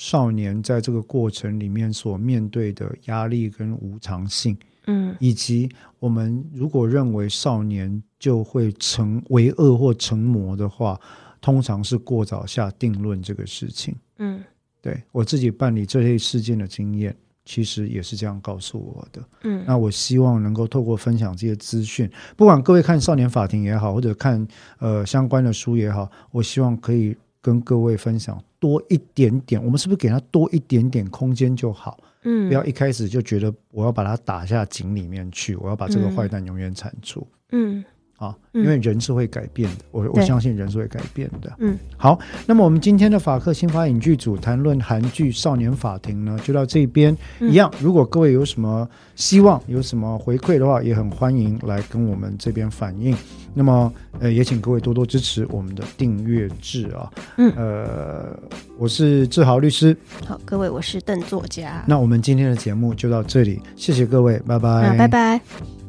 少年在这个过程里面所面对的压力跟无常性。嗯，以及我们如果认为少年就会成为恶或成魔的话，通常是过早下定论这个事情。嗯，对我自己办理这类事件的经验，其实也是这样告诉我的。嗯，那我希望能够透过分享这些资讯，不管各位看少年法庭也好，或者看呃相关的书也好，我希望可以跟各位分享多一点点。我们是不是给他多一点点空间就好？嗯，不要一开始就觉得我要把它打下井里面去，我要把这个坏蛋永远铲除。嗯，啊，因为人是会改变的，我我相信人是会改变的。嗯，好，那么我们今天的法克新法影剧组谈论韩剧《少年法庭》呢，就到这边一样。如果各位有什么希望、有什么回馈的话，也很欢迎来跟我们这边反映。那么，呃，也请各位多多支持我们的订阅制啊。嗯，呃，我是志豪律师。好，各位，我是邓作家。那我们今天的节目就到这里，谢谢各位，拜拜，拜拜。